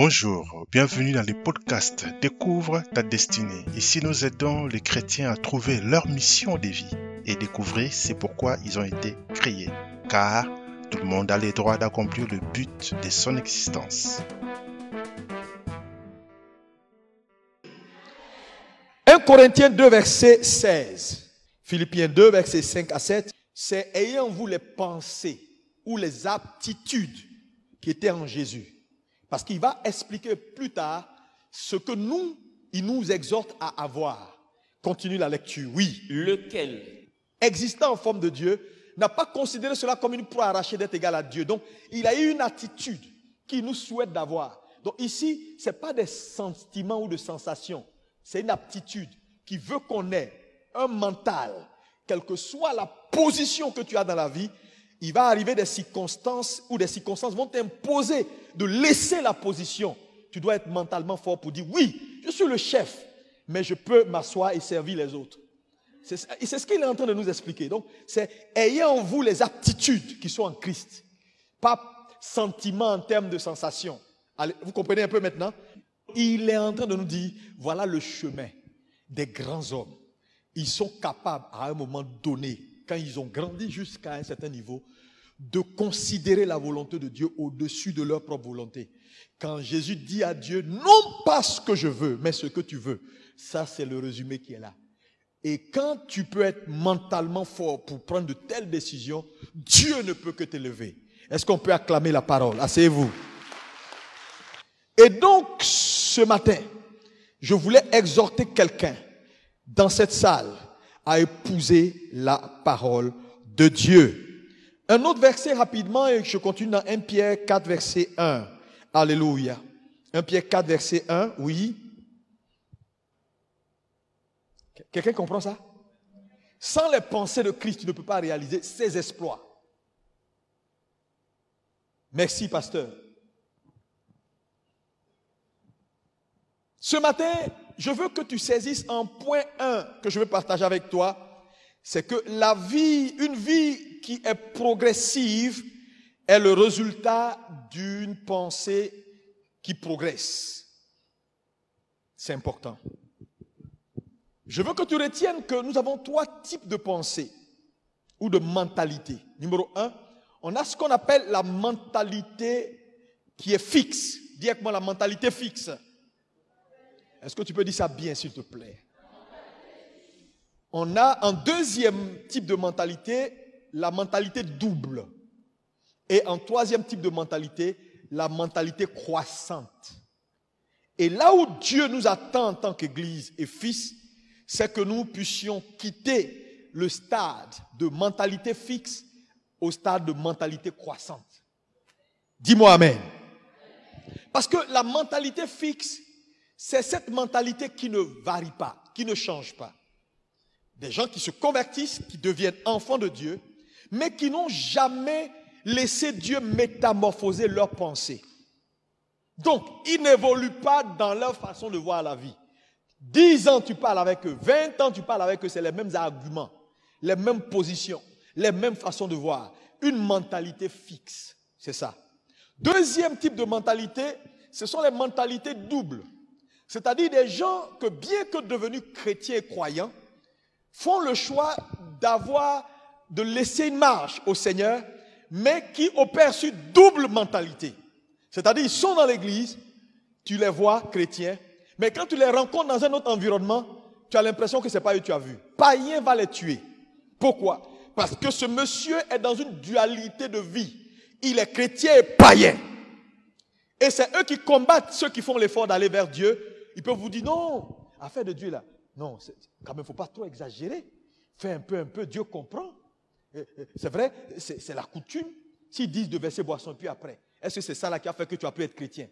Bonjour, bienvenue dans le podcast Découvre ta destinée. Ici, nous aidons les chrétiens à trouver leur mission de vie et découvrir c'est pourquoi ils ont été créés. Car tout le monde a le droit d'accomplir le but de son existence. 1 Corinthiens 2, verset 16. Philippiens 2, verset 5 à 7. C'est ayant vous les pensées ou les aptitudes qui étaient en Jésus. Parce qu'il va expliquer plus tard ce que nous, il nous exhorte à avoir. Continue la lecture. Oui. lequel, Existant en forme de Dieu, n'a pas considéré cela comme une proie arrachée d'être égal à Dieu. Donc, il a eu une attitude qu'il nous souhaite d'avoir. Donc, ici, ce n'est pas des sentiments ou des sensations. C'est une aptitude qui veut qu'on ait un mental, quelle que soit la position que tu as dans la vie, il va arriver des circonstances où des circonstances vont t'imposer de laisser la position. Tu dois être mentalement fort pour dire oui, je suis le chef, mais je peux m'asseoir et servir les autres. C'est ce qu'il est en train de nous expliquer. Donc, c'est ayez en vous les aptitudes qui sont en Christ, pas sentiments en termes de sensations. Allez, vous comprenez un peu maintenant? Il est en train de nous dire voilà le chemin des grands hommes. Ils sont capables à un moment donné, quand ils ont grandi jusqu'à un certain niveau, de considérer la volonté de Dieu au-dessus de leur propre volonté. Quand Jésus dit à Dieu, non pas ce que je veux, mais ce que tu veux, ça c'est le résumé qui est là. Et quand tu peux être mentalement fort pour prendre de telles décisions, Dieu ne peut que t'élever. Est-ce qu'on peut acclamer la parole? Asseyez-vous. Et donc, ce matin, je voulais exhorter quelqu'un dans cette salle à épouser la parole de Dieu. Un autre verset rapidement, et je continue dans 1 Pierre 4, verset 1. Alléluia. 1 Pierre 4, verset 1, oui. Quelqu'un comprend ça? Sans les pensées de Christ, tu ne peux pas réaliser ses exploits. Merci, pasteur. Ce matin, je veux que tu saisisses un point 1 que je veux partager avec toi. C'est que la vie, une vie qui est progressive, est le résultat d'une pensée qui progresse. C'est important. Je veux que tu retiennes que nous avons trois types de pensées ou de mentalité. Numéro un, on a ce qu'on appelle la mentalité qui est fixe. Dis avec la mentalité fixe. Est-ce que tu peux dire ça bien, s'il te plaît? On a un deuxième type de mentalité, la mentalité double. Et un troisième type de mentalité, la mentalité croissante. Et là où Dieu nous attend en tant qu'Église et fils, c'est que nous puissions quitter le stade de mentalité fixe au stade de mentalité croissante. Dis-moi Amen. Parce que la mentalité fixe, c'est cette mentalité qui ne varie pas, qui ne change pas. Des gens qui se convertissent, qui deviennent enfants de Dieu, mais qui n'ont jamais laissé Dieu métamorphoser leurs pensées. Donc, ils n'évoluent pas dans leur façon de voir la vie. Dix ans, tu parles avec eux. Vingt ans, tu parles avec eux. C'est les mêmes arguments, les mêmes positions, les mêmes façons de voir. Une mentalité fixe. C'est ça. Deuxième type de mentalité, ce sont les mentalités doubles. C'est-à-dire des gens que, bien que devenus chrétiens et croyants, font le choix d'avoir, de laisser une marche au Seigneur, mais qui opèrent sur double mentalité. C'est-à-dire, ils sont dans l'église, tu les vois chrétiens, mais quand tu les rencontres dans un autre environnement, tu as l'impression que ce n'est pas eux que tu as vu. Païen va les tuer. Pourquoi? Parce que ce monsieur est dans une dualité de vie. Il est chrétien et païen. Et c'est eux qui combattent ceux qui font l'effort d'aller vers Dieu. Ils peuvent vous dire non, affaire de Dieu là. Non, quand même, il ne faut pas trop exagérer. Fais un peu, un peu, Dieu comprend. C'est vrai, c'est la coutume. S'ils disent de verser boisson, puis après, est-ce que c'est ça là qui a fait que tu as pu être chrétien?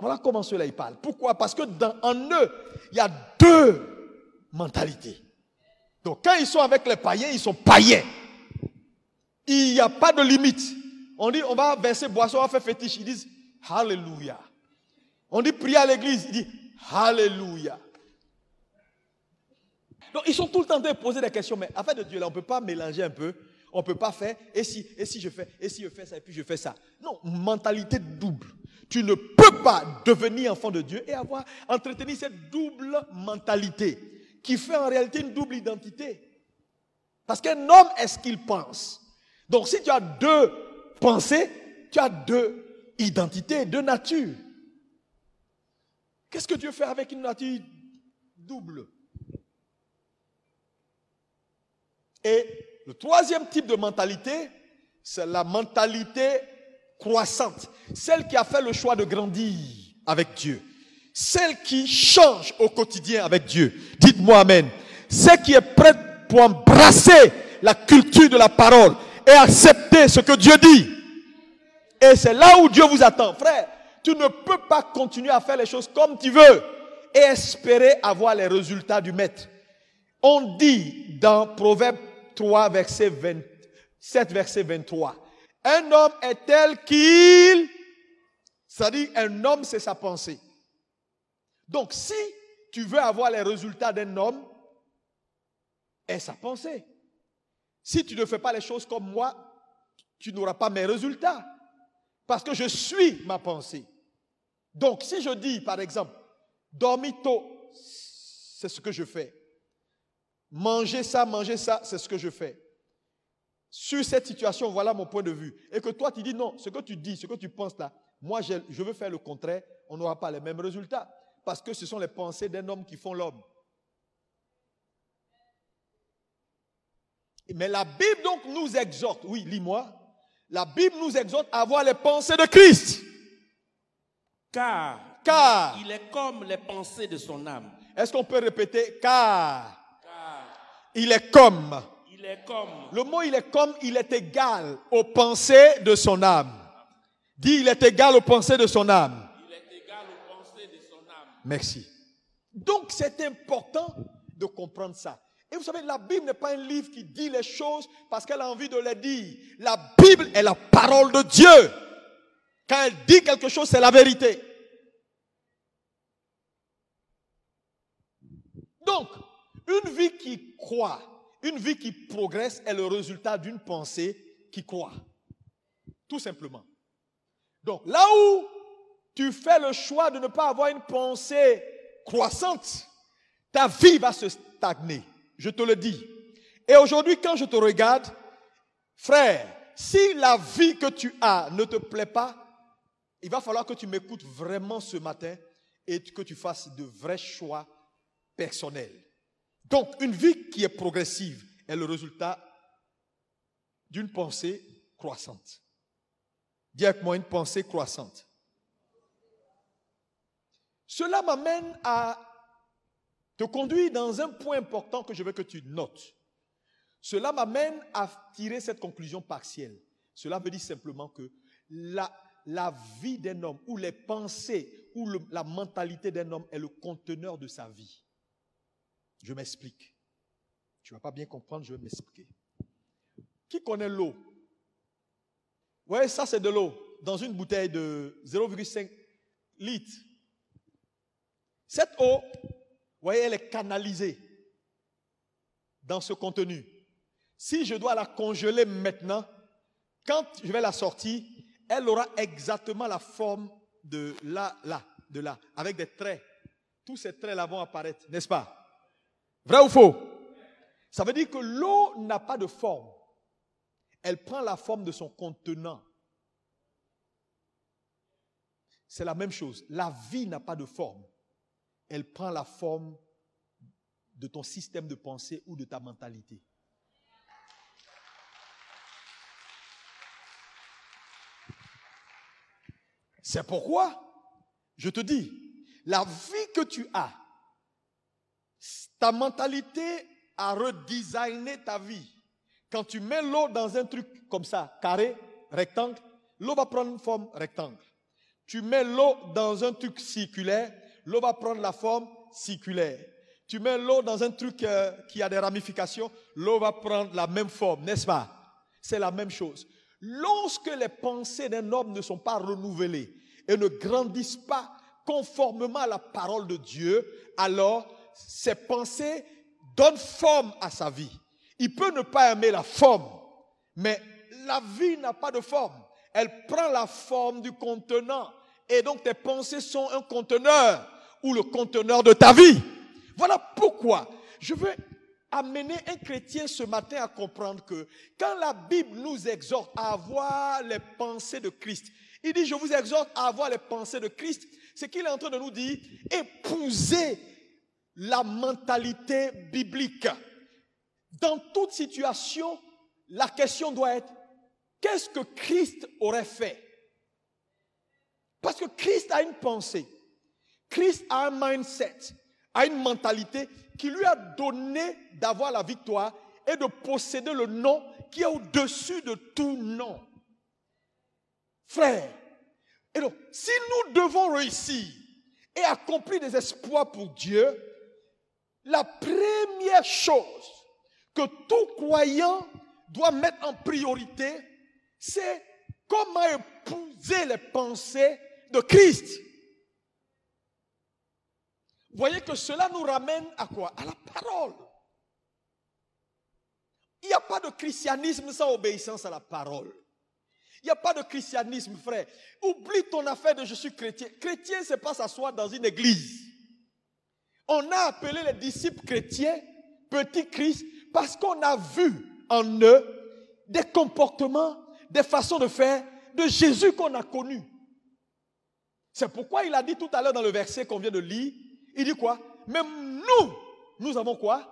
Voilà comment ceux-là ils parlent. Pourquoi? Parce que dans, en eux, il y a deux mentalités. Donc quand ils sont avec les païens, ils sont païens. Il n'y a pas de limite. On dit, on va verser boisson, on va faire fétiche. Ils disent, Alléluia. On dit, prier à l'église. Ils disent, Alléluia. Donc ils sont tout le temps de poser des questions. Mais afin de Dieu, là, on ne peut pas mélanger un peu. On ne peut pas faire, et si, et si je fais, et si je fais ça, et puis je fais ça. Non, mentalité double. Tu ne peux pas devenir enfant de Dieu et avoir, entretenir cette double mentalité qui fait en réalité une double identité. Parce qu'un homme est ce qu'il pense. Donc si tu as deux pensées, tu as deux identités, deux natures. Qu'est-ce que Dieu fait avec une nature double? Et le troisième type de mentalité, c'est la mentalité croissante, celle qui a fait le choix de grandir avec Dieu, celle qui change au quotidien avec Dieu. Dites-moi Amen. Celle qui est prête pour embrasser la culture de la parole et accepter ce que Dieu dit. Et c'est là où Dieu vous attend. Frère, tu ne peux pas continuer à faire les choses comme tu veux et espérer avoir les résultats du maître. On dit dans Proverbe 3, verset 27, verset 23, un homme est tel qu'il, c'est-à-dire un homme c'est sa pensée. Donc si tu veux avoir les résultats d'un homme, est sa pensée. Si tu ne fais pas les choses comme moi, tu n'auras pas mes résultats. Parce que je suis ma pensée. Donc, si je dis, par exemple, dormir tôt, c'est ce que je fais. Manger ça, manger ça, c'est ce que je fais. Sur cette situation, voilà mon point de vue. Et que toi, tu dis non, ce que tu dis, ce que tu penses là, moi, je, veux faire le contraire, on n'aura pas les mêmes résultats. Parce que ce sont les pensées d'un homme qui font l'homme. Mais la Bible donc nous exhorte, oui, lis-moi, la Bible nous exhorte à avoir les pensées de Christ. Car, Car. il est comme les pensées de son âme. Est-ce qu'on peut répéter car? Car il est comme il est comme Le mot il est comme il est égal aux pensées de son âme. Dis il est égal aux pensées de son âme. il est égal aux pensées de son âme. Merci. Donc c'est important de comprendre ça. Et vous savez, la Bible n'est pas un livre qui dit les choses parce qu'elle a envie de les dire. La Bible est la parole de Dieu. Quand elle dit quelque chose, c'est la vérité. Donc, une vie qui croit, une vie qui progresse est le résultat d'une pensée qui croit. Tout simplement. Donc, là où tu fais le choix de ne pas avoir une pensée croissante, ta vie va se stagner. Je te le dis. Et aujourd'hui, quand je te regarde, frère, si la vie que tu as ne te plaît pas, il va falloir que tu m'écoutes vraiment ce matin et que tu fasses de vrais choix personnels. Donc, une vie qui est progressive est le résultat d'une pensée croissante. Dis avec moi une pensée croissante. Cela m'amène à te conduire dans un point important que je veux que tu notes. Cela m'amène à tirer cette conclusion partielle. Cela veut dire simplement que la, la vie d'un homme ou les pensées ou la mentalité d'un homme est le conteneur de sa vie. Je m'explique. Tu ne vas pas bien comprendre, je vais m'expliquer. Qui connaît l'eau? Oui, ça c'est de l'eau dans une bouteille de 0,5 litres. Cette eau, vous voyez, elle est canalisée dans ce contenu. Si je dois la congeler maintenant, quand je vais la sortir, elle aura exactement la forme de là, là, de là, avec des traits. Tous ces traits-là vont apparaître, n'est-ce pas? Vrai ou faux? Ça veut dire que l'eau n'a pas de forme. Elle prend la forme de son contenant. C'est la même chose. La vie n'a pas de forme. Elle prend la forme de ton système de pensée ou de ta mentalité. C'est pourquoi je te dis, la vie que tu as, ta mentalité a redesigné ta vie. Quand tu mets l'eau dans un truc comme ça, carré, rectangle, l'eau va prendre une forme rectangle. Tu mets l'eau dans un truc circulaire, l'eau va prendre la forme circulaire. Tu mets l'eau dans un truc euh, qui a des ramifications, l'eau va prendre la même forme, n'est-ce pas? C'est la même chose. Lorsque les pensées d'un homme ne sont pas renouvelées et ne grandissent pas conformément à la parole de Dieu, alors ses pensées donnent forme à sa vie. Il peut ne pas aimer la forme, Mais la vie n'a pas de forme. Elle prend la forme du contenant. Et donc tes pensées sont un conteneur ou le conteneur de ta vie. Voilà pourquoi je veux amener un chrétien ce matin à comprendre que quand la Bible nous exhorte à avoir les pensées de Christ, il dit, je vous exhorte à avoir les pensées de Christ, c'est qu'il est en train de nous dire, épousez la mentalité biblique. Dans toute situation, la question doit être, qu'est-ce que Christ aurait fait? Parce que Christ a une pensée, Christ a un mindset, a une mentalité qui lui a donné d'avoir la victoire et de posséder le nom qui est au-dessus de tout nom. Frère, et donc, si nous devons réussir et accomplir des espoirs pour Dieu, la première chose que tout croyant doit mettre en priorité, c'est comment épouser les pensées de Christ. Voyez que cela nous ramène à quoi? À la parole. Il n'y a pas de christianisme sans obéissance à la parole. Il n'y a pas de christianisme, frère. Oublie ton affaire de je suis chrétien. Chrétien, c'est pas s'asseoir dans une église. On a appelé les disciples chrétiens petits Christ parce qu'on a vu en eux des comportements, des façons de faire de Jésus qu'on a connu. C'est pourquoi il a dit tout à l'heure dans le verset qu'on vient de lire, il dit quoi? Même nous, nous avons quoi?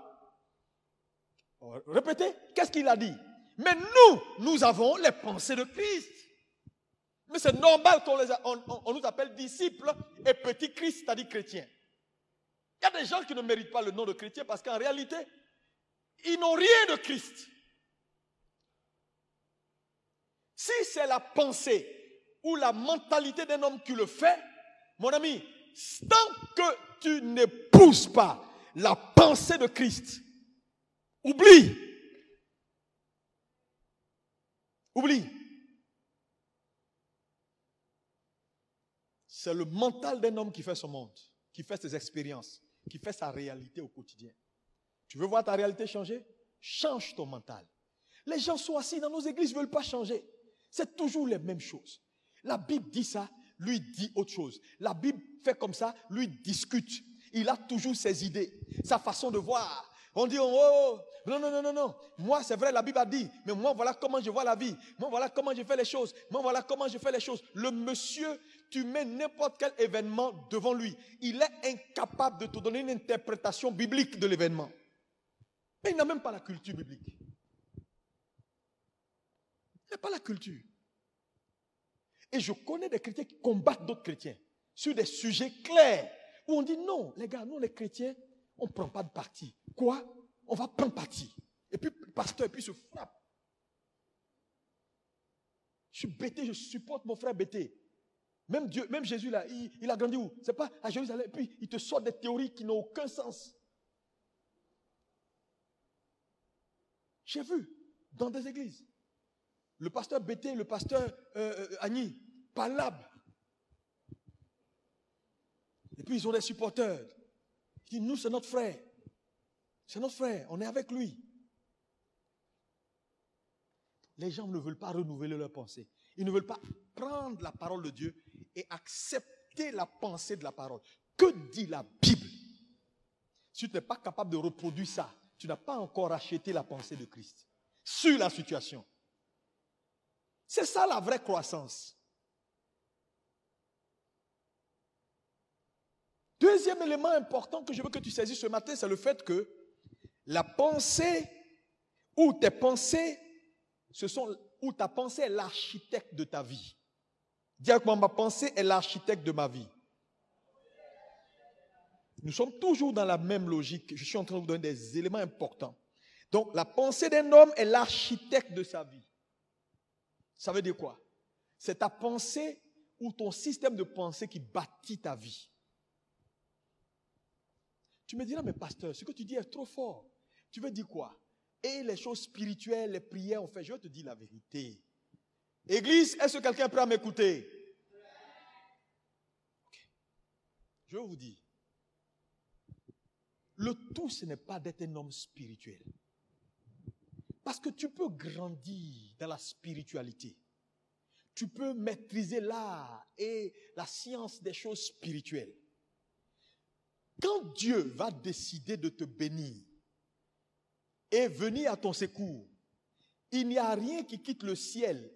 Répétez, qu'est-ce qu'il a dit? Mais nous, nous avons les pensées de Christ. Mais c'est normal qu'on on, nous appelle disciples et petits Christ, c'est-à-dire chrétiens. Il y a des gens qui ne méritent pas le nom de chrétien parce qu'en réalité, ils n'ont rien de Christ. Si c'est la pensée ou la mentalité d'un homme qui le fait, mon ami, tant que tu n'épouses pas la pensée de Christ, oublie. Oublie. C'est le mental d'un homme qui fait son monde, qui fait ses expériences, qui fait sa réalité au quotidien. Tu veux voir ta réalité changer? Change ton mental. Les gens sont assis dans nos églises, ne veulent pas changer. C'est toujours les mêmes choses. La Bible dit ça, lui dit autre chose. La Bible fait comme ça, lui discute. Il a toujours ses idées, sa façon de voir. On dit, oh, oh, non, non, non, non, non. Moi, c'est vrai, la Bible a dit, mais moi, voilà comment je vois la vie. Moi, voilà comment je fais les choses. Moi, voilà comment je fais les choses. Le monsieur, tu mets n'importe quel événement devant lui. Il est incapable de te donner une interprétation biblique de l'événement. Mais il n'a même pas la culture biblique. Il n'a pas la culture. Et je connais des chrétiens qui combattent d'autres chrétiens sur des sujets clairs où on dit non, les gars, nous les chrétiens, on ne prend pas de parti. Quoi? On va prendre parti. Et puis le pasteur, et puis se frappe. Je suis bêté, je supporte mon frère bêté. Même Dieu, même Jésus là, il, a grandi où? C'est pas à Jérusalem. Et puis il te sort des théories qui n'ont aucun sens. J'ai vu dans des églises. Le pasteur Bété, le pasteur euh, euh Agni, palabre. Et puis ils ont des supporters. Ils disent, nous, c'est notre frère. C'est notre frère, on est avec lui. Les gens ne veulent pas renouveler leur pensée. Ils ne veulent pas prendre la parole de Dieu et accepter la pensée de la parole. Que dit la Bible? Si tu n'es pas capable de reproduire ça, tu n'as pas encore acheté la pensée de Christ sur la situation. C'est ça la vraie croissance. Deuxième élément important que je veux que tu saisisses ce matin, c'est le fait que la pensée ou tes pensées, ce sont, ta pensée est l'architecte de ta vie. Dis moi, ma pensée est l'architecte de ma vie. Nous sommes toujours dans la même logique. Je suis en train de vous donner des éléments importants. Donc, la pensée d'un homme est l'architecte de sa vie. Ça veut dire quoi? C'est ta pensée ou ton système de pensée qui bâtit ta vie. Tu me diras, mais pasteur, ce que tu dis est trop fort. Tu veux dire quoi? Et les choses spirituelles, les prières, on fait. Je te dire la vérité. Église, est-ce que quelqu'un est prêt à m'écouter? Je vais vous dire. Le tout, ce n'est pas d'être un homme spirituel. Parce que tu peux grandir dans la spiritualité. Tu peux maîtriser l'art et la science des choses spirituelles. Quand Dieu va décider de te bénir et venir à ton secours, il n'y a rien qui quitte le ciel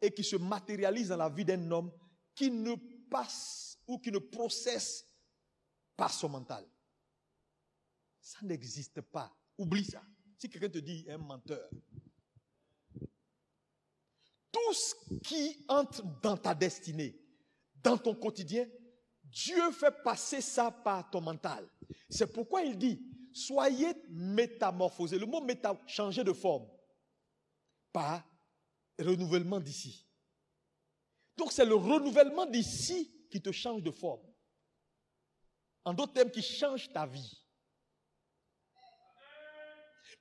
et qui se matérialise dans la vie d'un homme qui ne passe ou qui ne processe par son mental. Ça n'existe pas. Oublie ça. Si quelqu'un te dit un menteur, tout ce qui entre dans ta destinée, dans ton quotidien, Dieu fait passer ça par ton mental. C'est pourquoi il dit, soyez métamorphosés. Le mot méta, changer de forme, par renouvellement d'ici. Donc c'est le renouvellement d'ici qui te change de forme. En d'autres termes, qui change ta vie.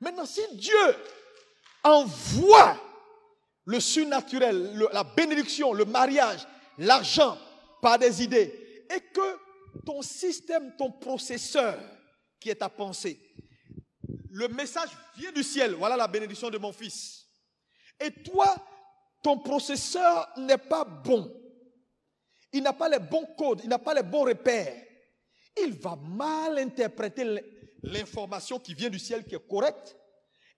Maintenant, si Dieu envoie le surnaturel, la bénédiction, le mariage, l'argent par des idées, et que ton système, ton processeur, qui est ta pensée, le message vient du ciel, voilà la bénédiction de mon fils. Et toi, ton processeur n'est pas bon. Il n'a pas les bons codes, il n'a pas les bons repères. Il va mal interpréter l'information qui vient du ciel qui est correcte.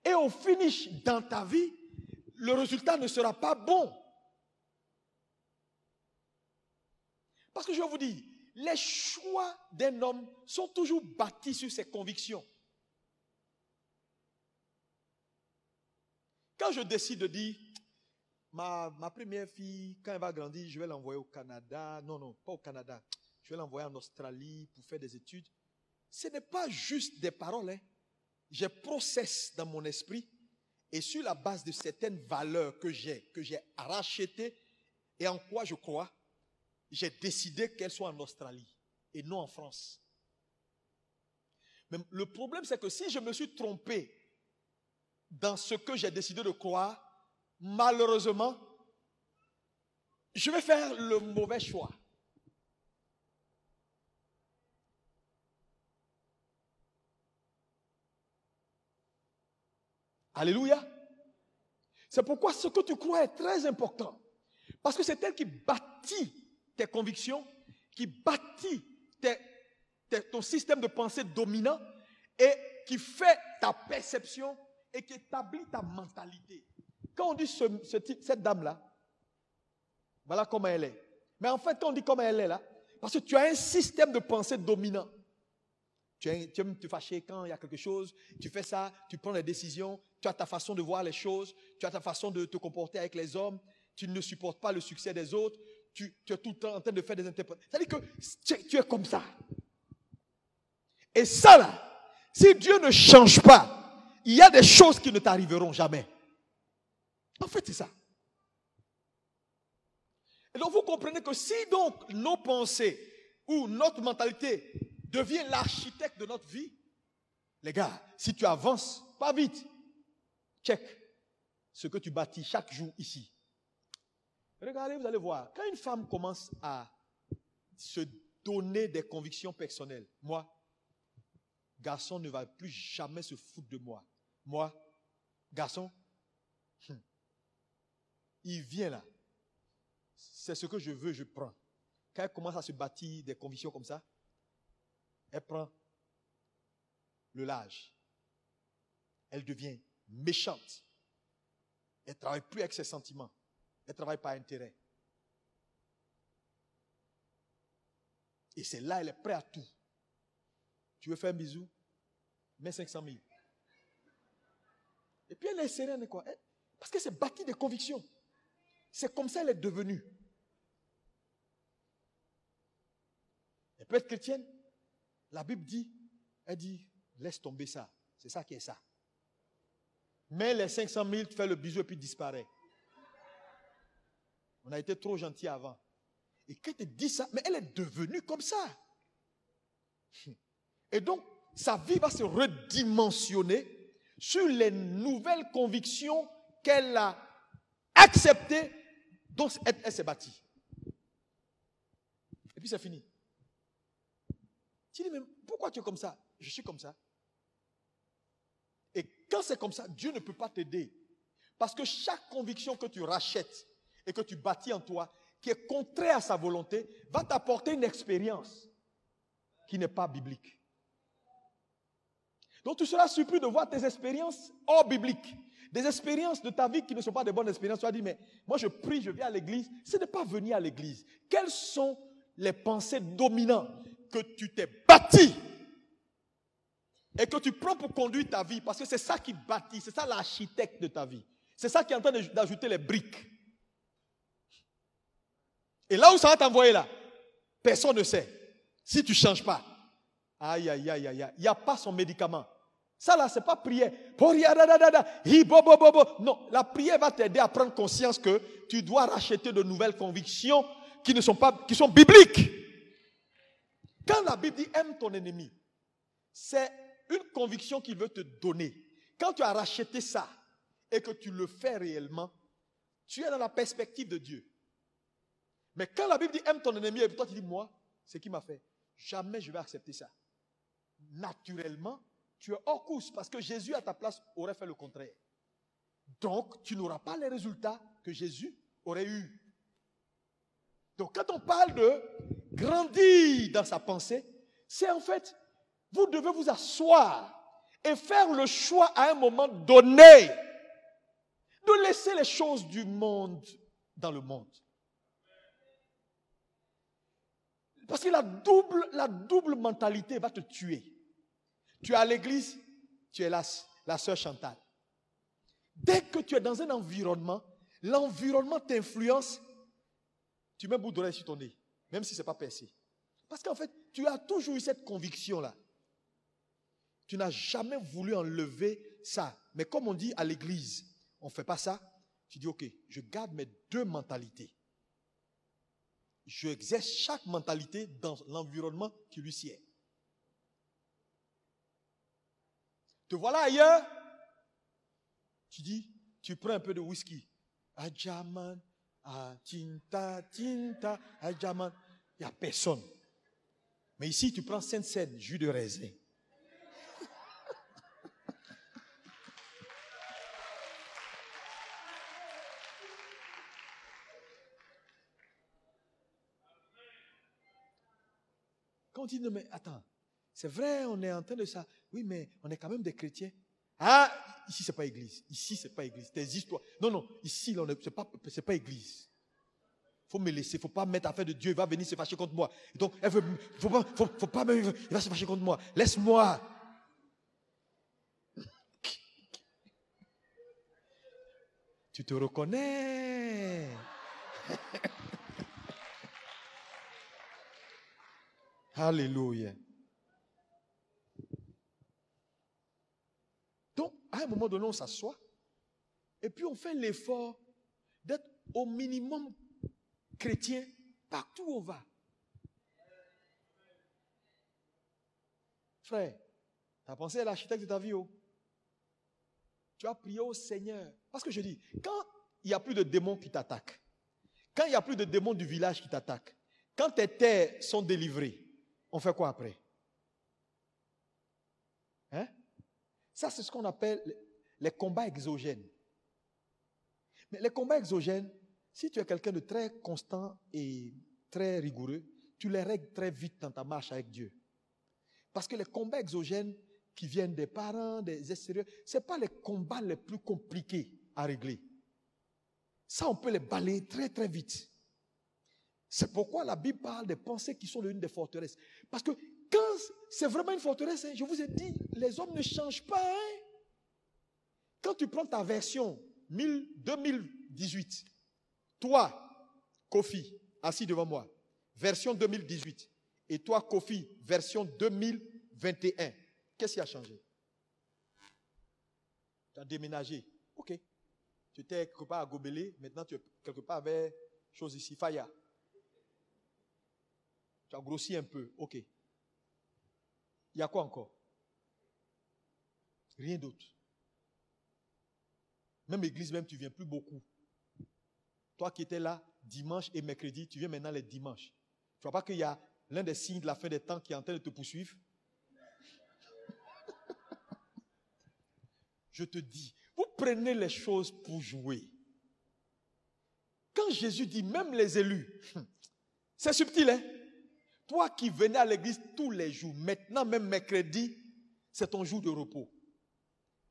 Et au finish, dans ta vie, le résultat ne sera pas bon. Parce que je vais vous dire, les choix d'un homme sont toujours bâtis sur ses convictions. Quand je décide de dire, ma, ma première fille, quand elle va grandir, je vais l'envoyer au Canada. Non, non, pas au Canada. Je vais l'envoyer en Australie pour faire des études. Ce n'est pas juste des paroles. Hein. Process dans mon esprit et sur la base de certaines valeurs que j'ai, que j'ai rachetées et en quoi je crois, j'ai décidé qu'elle soit en Australie et non en France. Mais le problème, c'est que si je me suis trompé dans ce que j'ai décidé de croire, malheureusement, je vais faire le mauvais choix. Alléluia. C'est pourquoi ce que tu crois est très important. Parce que c'est elle qui bâtit tes convictions, qui bâtit ton système de pensée dominant et qui fait ta perception et qui établit ta mentalité. Quand on dit cette dame-là, voilà comment elle est. Mais en fait, quand on dit comment elle est là, parce que tu as un système de pensée dominant. Tu, aimes- te fâcher quand il y a quelque chose, tu fais ça, tu prends des décisions, tu as ta façon de voir les choses, tu as ta façon de te comporter avec les hommes, tu ne supportes pas le succès des autres, tu, es tout le temps en train de faire des interprétations. C'est-à-dire que tu, tu es comme ça. Et ça là, si Dieu ne change pas, il y a des choses qui ne t'arriveront jamais. En fait, c'est ça. Et donc vous comprenez que si donc nos pensées ou notre mentalité devient l'architecte de notre vie, les gars, si tu avances, pas vite, check ce que tu bâtis chaque jour ici. Regardez, vous allez voir, quand une femme commence à se donner des convictions personnelles, moi, garçon ne va plus jamais se foutre de moi. Moi, garçon, hum, il vient là. C'est ce que je veux, je prends. Quand elle commence à se bâtir des convictions comme ça, elle prend le large. Elle devient méchante. Elle travaille plus avec ses sentiments. Elle travaille par intérêt. Et c'est là, elle est prête à tout. Tu veux faire un bisou? Mets 500 000. Et puis elle est sereine, quoi. Parce qu'elle s'est bâtie des convictions. C'est comme ça qu'elle est devenue. Elle peut être chrétienne. La Bible dit, elle dit, laisse tomber ça. C'est ça qui est ça. Mais les 500 000, tu fais le bisou et puis disparaît. On a été trop gentil avant. Et quand elle dit ça, mais elle est devenue comme ça. Et donc, sa vie va se redimensionner sur les nouvelles convictions qu'elle a acceptées, dont elle, elle s'est bâtie. Et puis c'est fini. Tu dis, mais pourquoi tu es comme ça? Je suis comme ça. Et quand c'est comme ça, Dieu ne peut pas t'aider. Parce que chaque conviction que tu rachètes et que tu bâtis en toi, qui est contraire à sa volonté, va t'apporter une expérience qui n'est pas biblique. Donc tu seras surpris de voir tes expériences hors bibliques. Des expériences de ta vie qui ne sont pas des bonnes expériences. Tu vas dire, mais moi je prie, je viens à l'église. Ce n'est pas venir à l'église. Quelles sont les pensées dominantes que tu t'es et que tu prends pour conduire ta vie Parce que c'est ça qui bâtit, c'est ça l'architecte de ta vie. C'est ça qui est en train d'ajouter les briques. Et là où ça va t'envoyer là, personne ne sait. Si tu ne changes pas, aïe, aïe, aïe, aïe, il n'y a pas son médicament. Ça là, ce n'est pas prière. Non, la prière va t'aider à prendre conscience que tu dois racheter de nouvelles convictions qui ne sont pas, qui sont bibliques. Quand la Bible dit aime ton ennemi, c'est une conviction qu'il veut te donner. Quand tu as racheté ça et que tu le fais réellement, tu es dans la perspective de Dieu. Mais quand la Bible dit aime ton ennemi, et toi tu dis moi, c'est qui m'a fait? Jamais je vais accepter ça. Naturellement, tu es hors course parce que Jésus à ta place aurait fait le contraire. Donc, tu n'auras pas les résultats que Jésus aurait eu. Donc, quand on parle de grandir dans sa pensée, c'est en fait, vous devez vous asseoir et faire le choix à un moment donné de laisser les choses du monde dans le monde. Parce que la double, mentalité va te tuer. Tu es à l'église, tu es la, la sœur Chantal. Dès que tu es dans un environnement, l'environnement t'influence, tu mets un bout d'oreille sur ton nez, même si ce n'est pas percé. Parce qu'en fait, tu as toujours eu cette conviction-là. Tu n'as jamais voulu enlever ça. Mais comme on dit à l'église, on ne fait pas ça, tu dis, OK, je garde mes deux mentalités. Je exerce chaque mentalité dans l'environnement qui lui sied. Te voilà ailleurs, tu dis, tu prends un peu de whisky. Ajaman, ah, tinta, tinta, ajaman. Il n'y a personne. Mais ici, tu prends Sainte-Seine, jus de raisin. Quand on dit, mais attends, c'est vrai, on est en train de ça. Oui, mais on est quand même des chrétiens. Ah, ici, c'est pas église. Ici, c'est pas église. Tes histoires. Non, non, ici, là, c'est pas, c'est pas église. Faut me laisser, faut pas mettre affaire de Dieu, il va venir se fâcher contre moi. donc, elle veut, faut pas, faut, pas, il va se fâcher contre moi. Laisse-moi. Tu te reconnais. Alléluia. Donc, à un moment donné, on s'assoit et puis on fait l'effort d'être au minimum chrétien partout où on va. Frère, tu as pensé à l'architecte de ta vie, oh? Tu as prié au Seigneur. Parce que je dis, quand il n'y a plus de démons qui t'attaquent, quand il n'y a plus de démons du village qui t'attaquent, quand tes terres sont délivrées, on fait quoi après? Hein? Ça, c'est ce qu'on appelle les combats exogènes. Mais les combats exogènes, si tu es quelqu'un de très constant et très rigoureux, tu les règles très vite dans ta marche avec Dieu. Parce que les combats exogènes qui viennent des parents, des extérieurs, ce pas les combats les plus compliqués à régler. Ça, on peut les balayer très très vite. C'est pourquoi la Bible parle des pensées qui sont l'une des forteresses. Parce que c'est vraiment une forteresse, hein, je vous ai dit, les hommes ne changent pas. Hein. Quand tu prends ta version 2018, toi, Kofi, assis devant moi, version 2018, et toi, Kofi, version 2021, qu'est-ce qui a changé? Tu as déménagé. Ok. Tu étais quelque part à Gobelé, maintenant tu es quelque part avec chose ici, Faya. Tu as grossi un peu. OK. Il y a quoi encore? Rien d'autre. Même église, même, tu viens plus beaucoup. Toi qui étais là dimanche et mercredi, tu viens maintenant les dimanches. Tu vois pas qu'il y a l'un des signes de la fin des temps qui est en train de te poursuivre? Je te dis, vous prenez les choses pour jouer. Quand Jésus dit même les élus, c'est subtil, hein? Toi qui venais à l'église tous les jours, maintenant même mercredi, c'est ton jour de repos.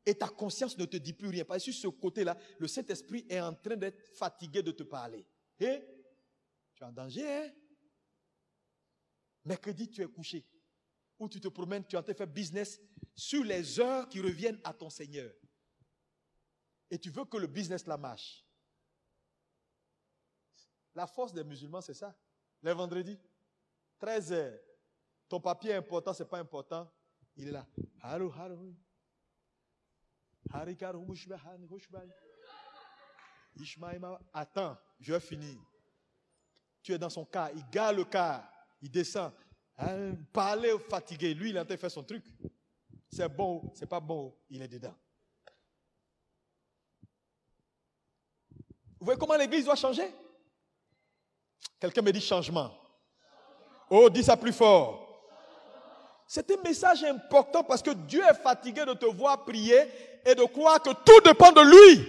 Et ta conscience ne te dit plus rien. Parce que sur ce côté-là, le Saint-Esprit est en train d'être fatigué de te parler. Tu es en danger, hein? Mercredi, tu es couché. Ou tu te promènes, tu es en train de faire business sur les heures qui reviennent à ton Seigneur. Et tu veux que le business la marche. La force des musulmans, c'est ça. Les vendredis, 13 heures. Ton papier est important, c'est pas important. Il est là. Allô, allô. Attends, je vais finir. Tu es dans son car, il gare le car, il descend. Hein, parler fatigué, lui il est en train de faire son truc. C'est bon, c'est pas bon, il est dedans. Vous voyez comment l'église doit changer? Quelqu'un me dit changement. Oh, dis ça plus fort. C'est un message important parce que Dieu est fatigué de te voir prier et de croire que tout dépend de lui.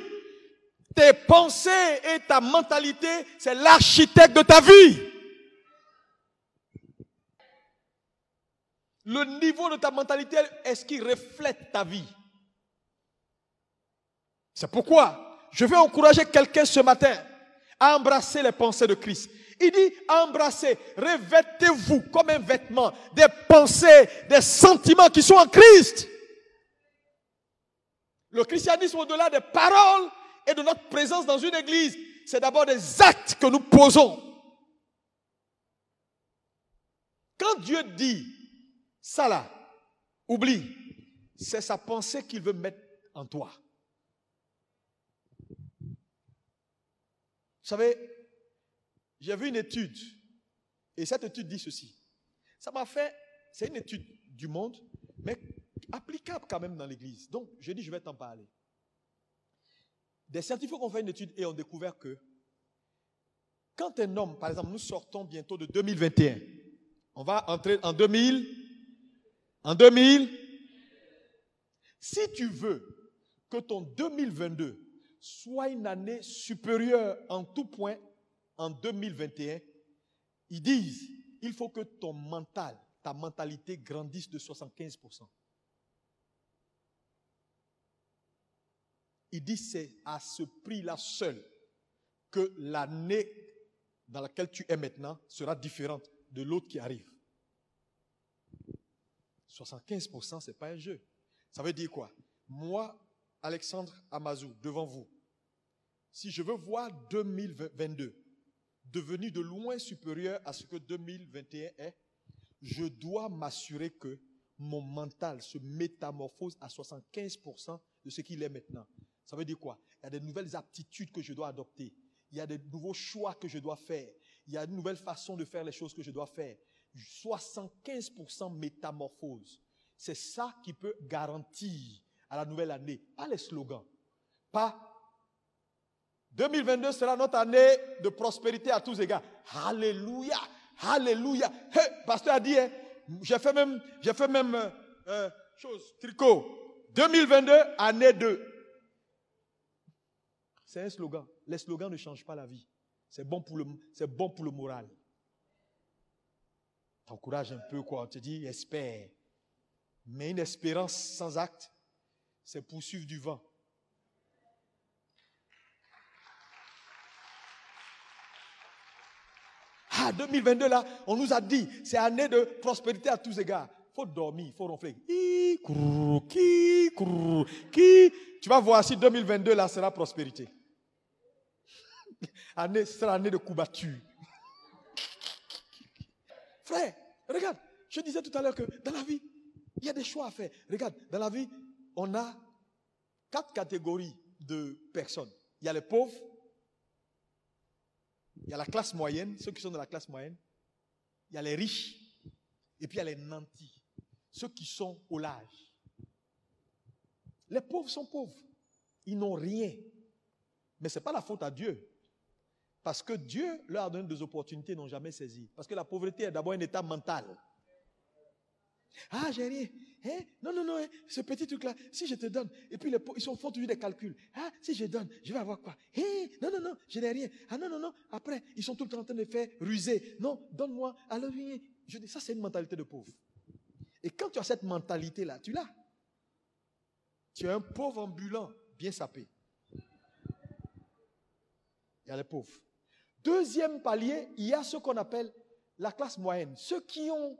Tes pensées et ta mentalité, c'est l'architecte de ta vie. Le niveau de ta mentalité, est-ce qu'il reflète ta vie? C'est pourquoi je veux encourager quelqu'un ce matin à embrasser les pensées de Christ. Il dit embrassez, revêtez-vous comme un vêtement des pensées, des sentiments qui sont en Christ. Le christianisme, au-delà des paroles et de notre présence dans une église, c'est d'abord des actes que nous posons. Quand Dieu dit ça là, oublie, c'est sa pensée qu'il veut mettre en toi. Vous savez, j'ai vu une étude, et cette étude dit ceci. Ça m'a fait, c'est une étude du monde, mais applicable quand même dans l'Église. Donc, je dis, je vais t'en parler. Des scientifiques ont fait une étude et ont découvert que quand un homme, par exemple, nous sortons bientôt de 2021, on va entrer en 2000, en 2000, si tu veux que ton 2022 soit une année supérieure en tout point en 2021, ils disent, il faut que ton mental, ta mentalité grandisse de 75%. Ils disent, c'est à ce prix-là seul que l'année dans laquelle tu es maintenant sera différente de l'autre qui arrive. 75%, ce n'est pas un jeu. Ça veut dire quoi? Moi, Alexandre Amazou, devant vous, si je veux voir 2022 devenu de loin supérieur à ce que 2021 est, je dois m'assurer que mon mental se métamorphose à 75% de ce qu'il est maintenant. Ça veut dire quoi? Il y a des nouvelles aptitudes que je dois adopter. Il y a des nouveaux choix que je dois faire. Il y a de nouvelles façons de faire les choses que je dois faire. 75% métamorphose. C'est ça qui peut garantir à la nouvelle année, pas les slogans, pas 2022 sera notre année de prospérité à tous égards. Alléluia, alléluia. pasteur a dit, hein, j'ai fait même, j'ai fait même euh, euh, chose, tricot. 2022, année 2. C'est un slogan. Les slogans ne changent pas la vie. C'est bon pour le, c'est bon pour le moral. T'encourages un peu, quoi. On te dit, espère. Mais une espérance sans acte, c'est poursuivre du vent. Ah, 2022 là, on nous a dit, c'est année de prospérité à tous égards. Faut dormir, faut ronfler. Tu vas voir si 2022 là sera prospérité. année, sera année de coubature. Frère, regarde, je disais tout à l'heure que dans la vie, il y a des choix à faire. Regarde, dans la vie, on a quatre catégories de personnes. Il y a les pauvres, il y a la classe moyenne, ceux qui sont de la classe moyenne. Il y a les riches. Et puis il y a les nantis, ceux qui sont au large. Les pauvres sont pauvres. Ils n'ont rien. Mais ce n'est pas la faute à Dieu. Parce que Dieu leur a donné des opportunités qu'ils n'ont jamais saisies. Parce que la pauvreté est d'abord un état mental. Ah, j'ai rien. Hein, non, non, non, hein, ce petit truc-là, si je te donne, et puis les ils sont, font toujours des calculs. Ah, si je donne, je vais avoir quoi? Hein, Non, non, non, je n'ai rien. Ah, non, non, non. Après, ils sont tout le temps en train de faire ruser. Non, donne-moi. Alors, je dis, ça, c'est une mentalité de pauvre. Et quand tu as cette mentalité-là, tu l'as. Tu es un pauvre ambulant, bien sapé. Il y a les pauvres. Deuxième palier, il y a ce qu'on appelle la classe moyenne. Ceux qui ont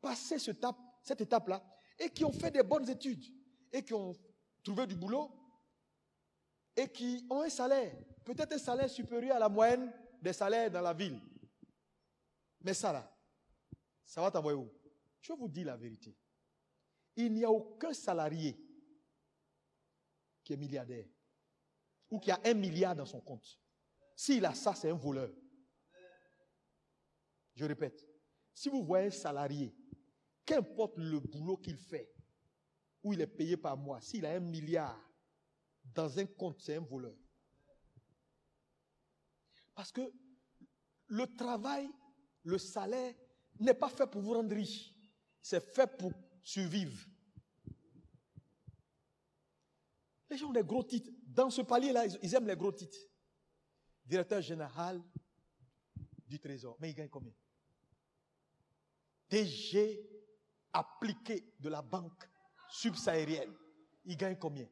passé cette étape-là et qui ont fait des bonnes études et qui ont trouvé du boulot et qui ont un salaire, peut-être un salaire supérieur à la moyenne des salaires dans la ville. Mais ça là, ça va t'envoyer où? Je vous dis la vérité. Il n'y a aucun salarié qui est milliardaire ou qui a un milliard dans son compte. S'il a ça, c'est un voleur. Je répète, si vous voyez un salarié, qu'importe le boulot qu'il fait, où il est payé par mois, s'il a un milliard dans un compte, c'est un voleur. Parce que le travail, le salaire n'est pas fait pour vous rendre riche, c'est fait pour survivre. Les gens ont des gros titres. Dans ce palier-là, ils aiment les gros titres. Directeur général du Trésor. Mais il gagne combien? DG appliqué de la banque subsaharienne. Il gagne combien?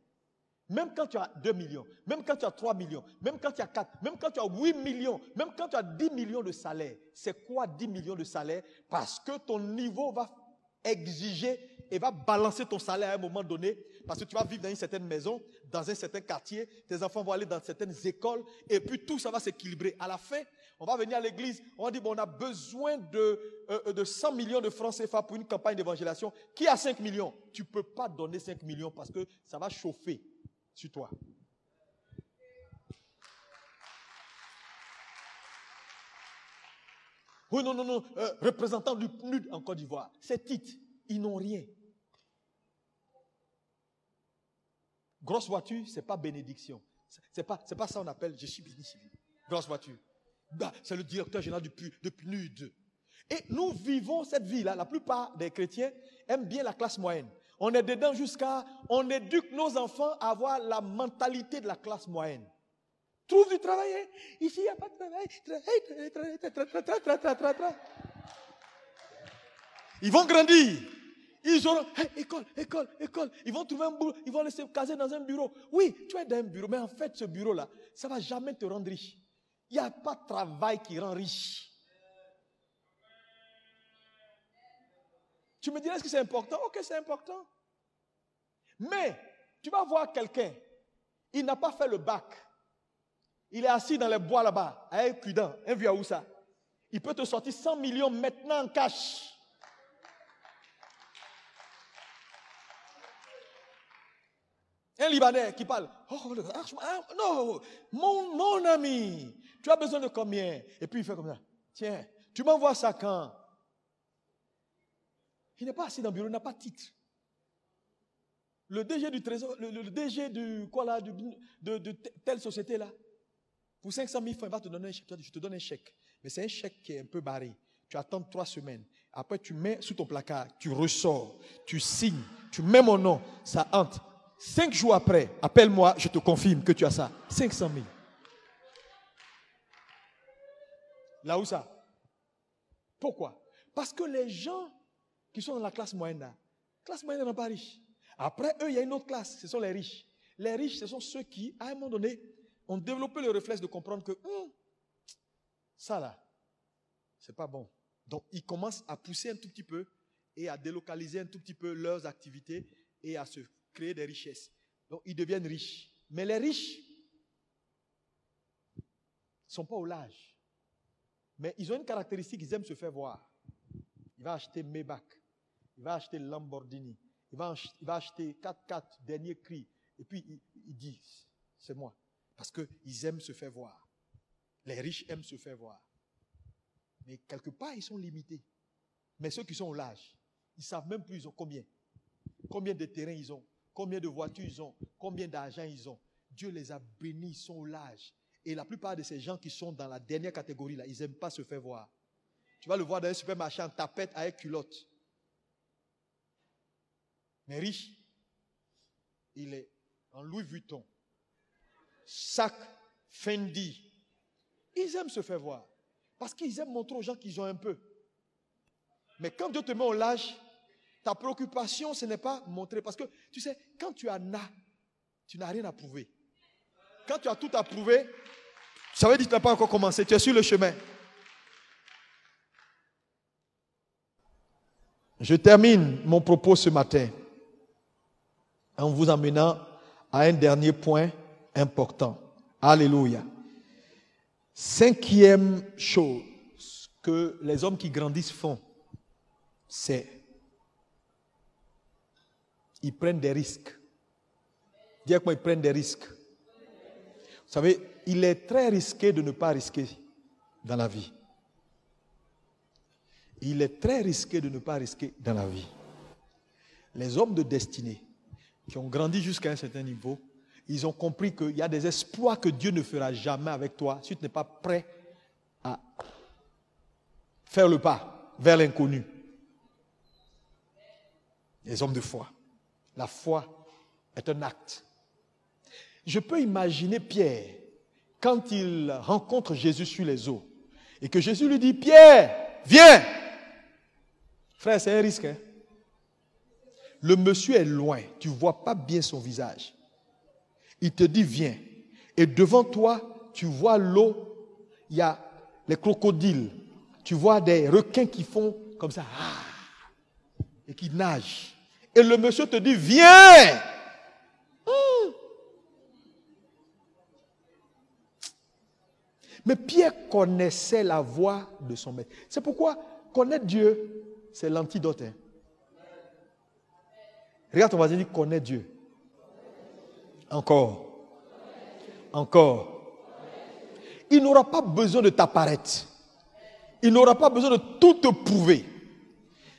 Même quand tu as 2 millions, même quand tu as 3 millions, même quand tu as 4, même quand tu as 8 millions, même quand tu as 10 millions de salaire. C'est quoi 10 millions de salaire Parce que ton niveau va exiger et va balancer ton salaire à un moment donné parce que tu vas vivre dans une certaine maison, dans un certain quartier, tes enfants vont aller dans certaines écoles et puis tout ça va s'équilibrer. À la fin, on va venir à l'église, on va dire bon, on a besoin de, euh, de 100 millions de francs CFA pour une campagne d'évangélisation. Qui a 5 millions? Tu ne peux pas donner 5 millions parce que ça va chauffer sur toi. Oui, non, non, non, euh, représentant du PNUD en Côte d'Ivoire, ces titres, ils n'ont rien. Grosse voiture, ce n'est pas bénédiction. Ce n'est pas, pas ça qu'on appelle je suis béni. Grosse voiture. Bah, c'est le directeur général du, de PNUD. Et nous vivons cette vie-là. La plupart des chrétiens aiment bien la classe moyenne. On est dedans jusqu'à. On éduque nos enfants à avoir la mentalité de la classe moyenne. Trouve du travail. Hein. Ici, il n'y a pas de travail. Ils vont grandir. Ils auront école, école, école. Ils vont trouver un boulot. Ils vont laisser caser dans un bureau. Oui, tu es dans un bureau, mais en fait, ce bureau-là, ça ne va jamais te rendre riche. Il n'y a pas de travail qui rend riche. Tu me dirais, est-ce que c'est important? Ok, c'est important. Mais, tu vas voir quelqu'un, il n'a pas fait le bac. Il est assis dans les bois là-bas, avec Cudan, un vieux où ça. Il peut te sortir 100 millions maintenant en cash. Un Libanais qui parle. Oh, ah, non, mon, mon ami, tu as besoin de combien? Et puis il fait comme ça. Tiens, tu m'envoies ça quand? Il n'est pas assis dans le bureau, il n'a pas de titre. Le DG du trésor, le, DG du, quoi là, de, de, telle société là, pour 500 000 francs, il va te donner un chèque. Je te donne un chèque. Mais c'est un chèque qui est un peu barré. Tu attends trois semaines. Après, tu mets sous ton placard, tu ressors, tu signes, tu mets mon nom, ça entre. Cinq jours après, appelle-moi, je te confirme que tu as ça. 500 000. Là où ça? Pourquoi? Parce que les gens qui sont dans la classe moyenne, la classe moyenne n'est pas riche. Après eux, il y a une autre classe, ce sont les riches. Les riches, ce sont ceux qui, à un moment donné, ont développé le réflexe de comprendre que hum, ça là, c'est pas bon. Donc ils commencent à pousser un tout petit peu et à délocaliser un tout petit peu leurs activités et à se créer des richesses. Donc ils deviennent riches. Mais les riches ne sont pas au large. Mais ils ont une caractéristique, ils aiment se faire voir. Il va acheter Maybach, il va acheter Lamborghini, il va, acheter 4x4, dernier cri. Et puis il, il dit, c'est moi. Parce qu'ils aiment se faire voir. Les riches aiment se faire voir. Mais quelque part, ils sont limités. Mais ceux qui sont au large, ils savent même plus ils ont combien. Combien de terrains ils ont. Combien de voitures ils ont Combien d'argent ils ont Dieu les a bénis, ils sont au large. Et la plupart de ces gens qui sont dans la dernière catégorie, là, ils n'aiment pas se faire voir. Tu vas le voir dans un supermarché en tapette avec culotte. mais riche. Il est en Louis Vuitton, sac Fendi. Ils aiment se faire voir. Parce qu'ils aiment montrer aux gens qu'ils ont un peu. Mais quand Dieu te met au lâche, ta préoccupation, ce n'est pas montrer. Parce que, tu sais, quand tu en as, tu n'as rien à prouver. Quand tu as tout à prouver, ça veut dire que tu n'as pas encore commencé. Tu es sur le chemin. Je termine mon propos ce matin en vous amenant à un dernier point important. Alléluia. Cinquième chose que les hommes qui grandissent font, c'est ils prennent des risques. Dis moi ils prennent des risques. Vous savez, il est très risqué de ne pas risquer dans la vie. Il est très risqué de ne pas risquer dans la vie. Les hommes de destinée qui ont grandi jusqu'à un certain niveau, ils ont compris qu'il y a des exploits que Dieu ne fera jamais avec toi si tu n'es pas prêt à faire le pas vers l'inconnu. Les hommes de foi. La foi est un acte. Je peux imaginer Pierre quand il rencontre Jésus sur les eaux et que Jésus lui dit, Pierre, viens. Frère, c'est un risque. Hein? Le monsieur est loin, tu ne vois pas bien son visage. Il te dit, viens. Et devant toi, tu vois l'eau, il y a les crocodiles, tu vois des requins qui font comme ça, ah, et qui nagent. Et le monsieur te dit, viens. Hmm. Mais Pierre connaissait la voix de son maître. C'est pourquoi connaître Dieu, c'est l'antidote. Hein. Regarde ton voisin, dit connaît Dieu. Encore. Encore. Il n'aura pas besoin de t'apparaître. Il n'aura pas besoin de tout te prouver.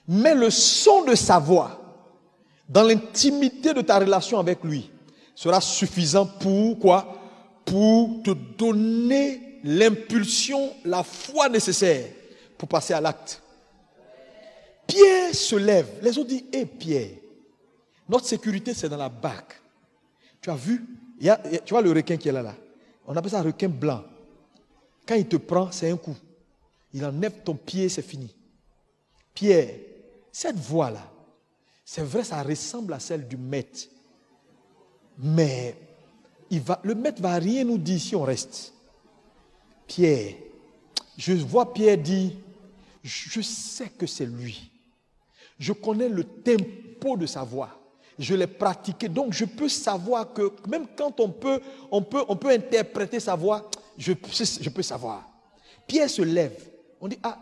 Mais le son de sa voix, dans l'intimité de ta relation avec lui, sera suffisant pour quoi? Pour te donner l'impulsion, la foi nécessaire pour passer à l'acte. Pierre se lève. Les autres disent, hé Pierre, notre sécurité c'est dans la barque. Tu as vu? Tu vois le requin qui est là, là On appelle ça requin blanc. Quand il te prend, c'est un coup. Il enlève ton pied, c'est fini. Pierre, cette voix-là, c'est vrai, ça ressemble à celle du maître. Mais le maître va rien nous dire si on reste. Pierre, je vois Pierre dire, je sais que c'est lui. Je connais le tempo de sa voix. Je l'ai pratiqué. Donc je peux savoir que même quand on peut, on peut, on peut interpréter sa voix, je, je peux savoir. Pierre se lève. On dit, ah,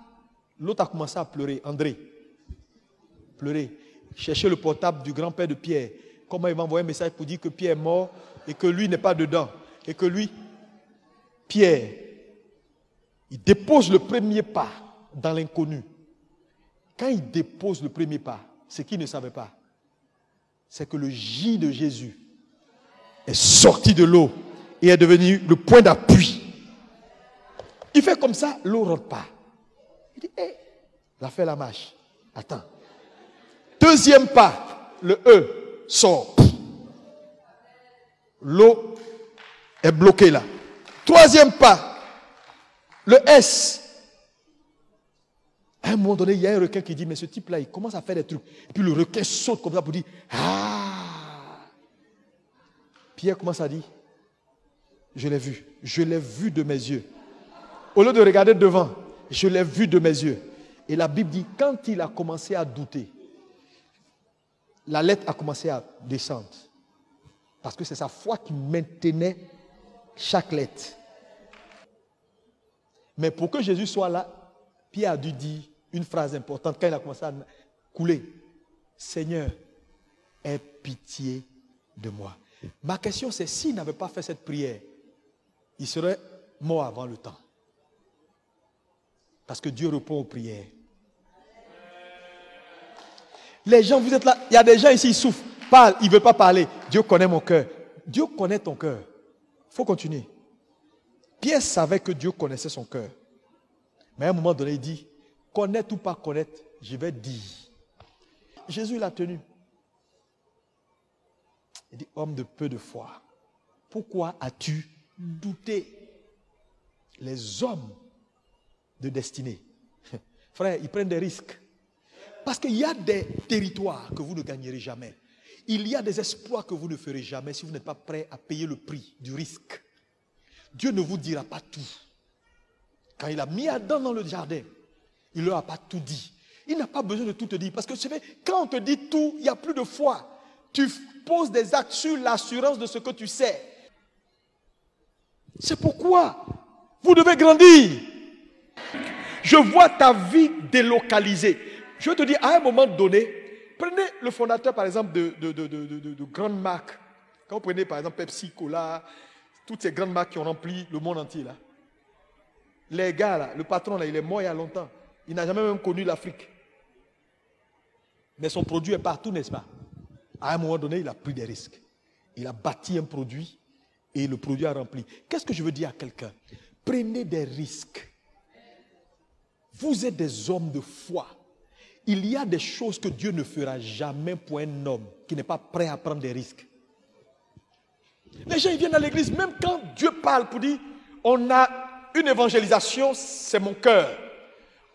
l'autre a commencé à pleurer. André, pleurer. Chercher le portable du grand-père de Pierre. Comment il va envoyer un message pour dire que Pierre est mort et que lui n'est pas dedans. Et que lui, Pierre, il dépose le premier pas dans l'inconnu. Quand il dépose le premier pas, ce qu'il ne savait pas, c'est que le J de Jésus est sorti de l'eau et est devenu le point d'appui. Il fait comme ça, l'eau ne rentre pas. Il dit, hé, a fait la marche. Attends. Deuxième pas, le E sort. L'eau est bloquée là. Troisième pas, le S à un moment donné, il y a un requin qui dit, mais ce type-là, il commence à faire des trucs. Et puis le requin saute comme ça pour dire, ah Pierre commence à dire, je l'ai vu, je l'ai vu de mes yeux. Au lieu de regarder devant, je l'ai vu de mes yeux. Et la Bible dit, quand il a commencé à douter, la lettre a commencé à descendre. Parce que c'est sa foi qui maintenait chaque lettre. Mais pour que Jésus soit là, Pierre a dû dire, une phrase importante quand il a commencé à couler. Seigneur, aie pitié de moi. Ma question c'est s'il n'avait pas fait cette prière, il serait mort avant le temps. Parce que Dieu répond aux prières. Les gens, vous êtes là, il y a des gens ici, ils souffrent, parlent, ils ne veulent pas parler. Dieu connaît mon cœur. Dieu connaît ton cœur. Il faut continuer. Pierre savait que Dieu connaissait son cœur. Mais à un moment donné, il dit, Connaître ou pas connaître, je vais dire. Jésus l'a tenu. Il dit, homme de peu de foi, pourquoi as-tu douté Les hommes de destinée, frère, ils prennent des risques. Parce qu'il y a des territoires que vous ne gagnerez jamais. Il y a des espoirs que vous ne ferez jamais si vous n'êtes pas prêt à payer le prix du risque. Dieu ne vous dira pas tout. Quand il a mis Adam dans le jardin, il ne leur a pas tout dit. Il n'a pas besoin de tout te dire. Parce que quand on te dit tout, il n'y a plus de foi. Tu poses des actes sur l'assurance de ce que tu sais. C'est pourquoi vous devez grandir. Je vois ta vie délocalisée. Je te dire, à un moment donné, prenez le fondateur, par exemple, de, de, de, de grandes marques. Quand vous prenez, par exemple, Pepsi, Cola, toutes ces grandes marques qui ont rempli le monde entier, là. Les gars, là, le patron, là, il est mort il y a longtemps. Il n'a jamais même connu l'Afrique. Mais son produit est partout, n'est-ce pas? À un moment donné, il a pris des risques. Il a bâti un produit et le produit a rempli. Qu'est-ce que je veux dire à quelqu'un? Prenez des risques. Vous êtes des hommes de foi. Il y a des choses que Dieu ne fera jamais pour un homme qui n'est pas prêt à prendre des risques. Les gens ils viennent à l'église, même quand Dieu parle pour dire, on a une évangélisation, c'est mon cœur.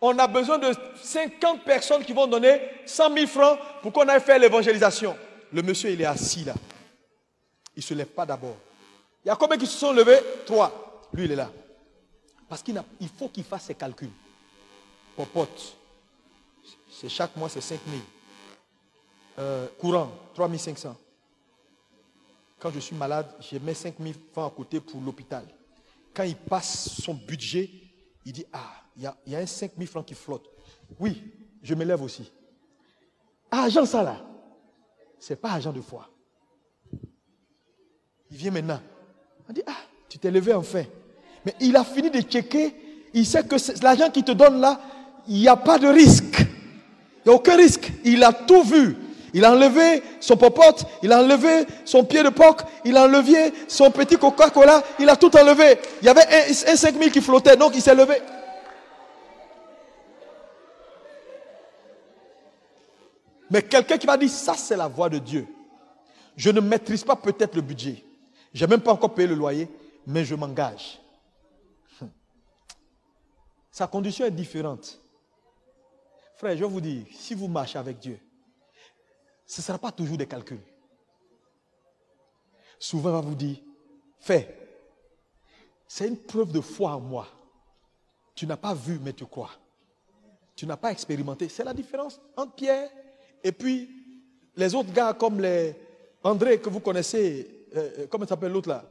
On a besoin de 50 personnes qui vont donner 100 000 francs pour qu'on aille faire l'évangélisation. Le monsieur, il est assis là. Il ne se lève pas d'abord. Il y a combien qui se sont levés? Trois. Lui, il est là. Parce qu'il faut qu'il fasse ses calculs. Popote. C'est chaque mois, c'est 5 000. Euh, courant, 3 500. Quand je suis malade, je mets 5 000 francs à côté pour l'hôpital. Quand il passe son budget, il dit Ah, il y a, un 5 000 francs qui flotte. Oui, je me lève aussi. Argent, ça là, ce n'est pas argent de foi. Il vient maintenant. On dit Ah, tu t'es levé enfin. Mais il a fini de checker. Il sait que l'argent qu'il te donne là, il n'y a pas de risque. Il n'y a aucun risque. Il a tout vu. Il a enlevé son popote, il a enlevé son pied de porc, il a enlevé son petit Coca-Cola, il a tout enlevé. Il y avait un, un 5000 qui flottait, donc il s'est levé. Mais quelqu'un qui m'a dit, ça c'est la voix de Dieu. Je ne maîtrise pas peut-être le budget. Je n'ai même pas encore payé le loyer, mais je m'engage. Sa condition est différente. Frère, je vais vous dire, si vous marchez avec Dieu, ce ne sera pas toujours des calculs. Souvent, on va vous dire, fais. C'est une preuve de foi en moi. Tu n'as pas vu, mais tu crois. Tu n'as pas expérimenté. C'est la différence entre Pierre et puis les autres gars comme les André que vous connaissez, euh, euh, comment s'appelle l'autre là?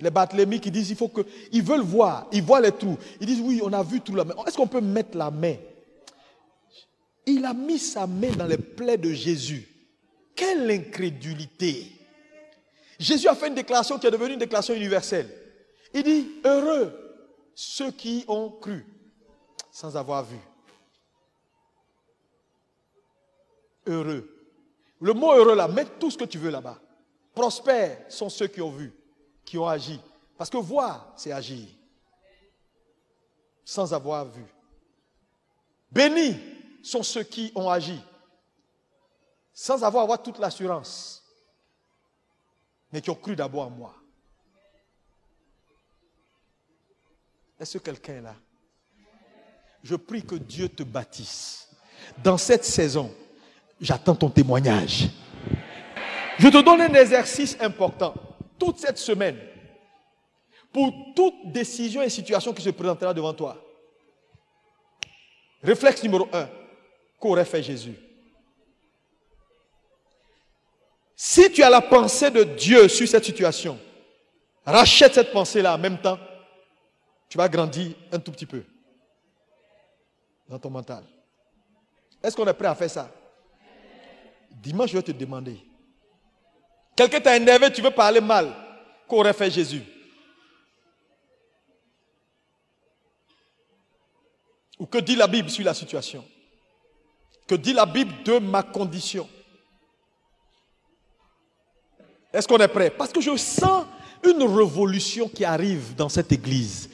Les Barthélemy qui disent il faut que. Ils veulent voir, ils voient les trous. Ils disent oui, on a vu tout là. Est-ce qu'on peut mettre la main Il a mis sa main dans les plaies de Jésus. Quelle incrédulité Jésus a fait une déclaration qui est devenue une déclaration universelle. Il dit, heureux ceux qui ont cru sans avoir vu. Heureux. Le mot heureux là, mets tout ce que tu veux là-bas. Prospères sont ceux qui ont vu, qui ont agi. Parce que voir, c'est agir. Sans avoir vu. Bénis sont ceux qui ont agi sans avoir, toute l'assurance, mais qui ont cru d'abord en moi. Est-ce que quelqu'un est là? Je prie que Dieu te bâtisse. Dans cette saison, j'attends ton témoignage. Je te donne un exercice important toute cette semaine pour toute décision et situation qui se présentera devant toi. Réflexe numéro un, qu'aurait fait Jésus Si tu as la pensée de Dieu sur cette situation, rachète cette pensée-là en même temps, tu vas grandir un tout petit peu dans ton mental. Est-ce qu'on est prêt à faire ça? Dimanche, je vais te demander. Quelqu'un t'a énervé, tu veux parler mal. Qu'aurait fait Jésus? Ou que dit la Bible sur la situation? Que dit la Bible de ma condition est-ce qu'on est prêt? Parce que je sens une révolution qui arrive dans cette église.